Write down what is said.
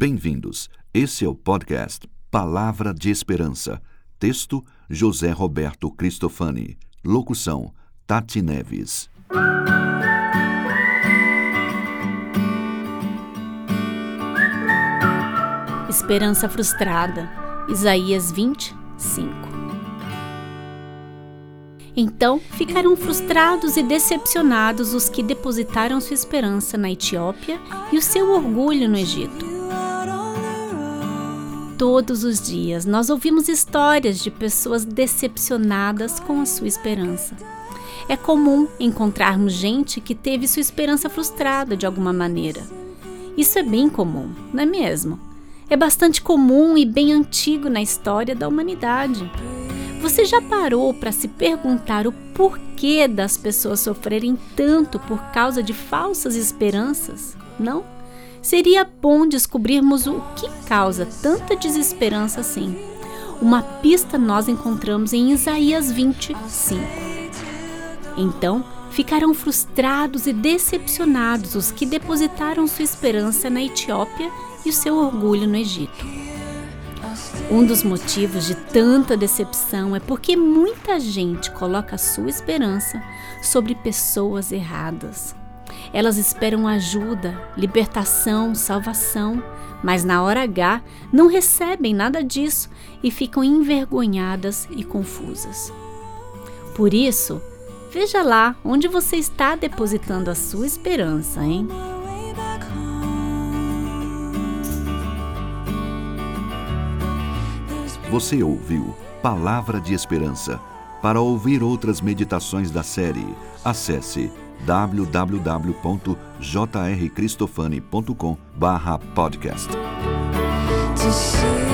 Bem-vindos. Esse é o podcast Palavra de Esperança. Texto: José Roberto Cristofani. Locução: Tati Neves. Esperança frustrada. Isaías 25. Então ficaram frustrados e decepcionados os que depositaram sua esperança na Etiópia e o seu orgulho no Egito. Todos os dias nós ouvimos histórias de pessoas decepcionadas com a sua esperança. É comum encontrarmos gente que teve sua esperança frustrada de alguma maneira. Isso é bem comum, não é mesmo? É bastante comum e bem antigo na história da humanidade. Você já parou para se perguntar o porquê das pessoas sofrerem tanto por causa de falsas esperanças? Não? Seria bom descobrirmos o que causa tanta desesperança assim. Uma pista nós encontramos em Isaías 25. Então, ficarão frustrados e decepcionados os que depositaram sua esperança na Etiópia e o seu orgulho no Egito. Um dos motivos de tanta decepção é porque muita gente coloca sua esperança sobre pessoas erradas. Elas esperam ajuda, libertação, salvação, mas na hora H não recebem nada disso e ficam envergonhadas e confusas. Por isso, veja lá onde você está depositando a sua esperança, hein? Você ouviu Palavra de Esperança. Para ouvir outras meditações da série, acesse www.jrcristofani.com/podcast.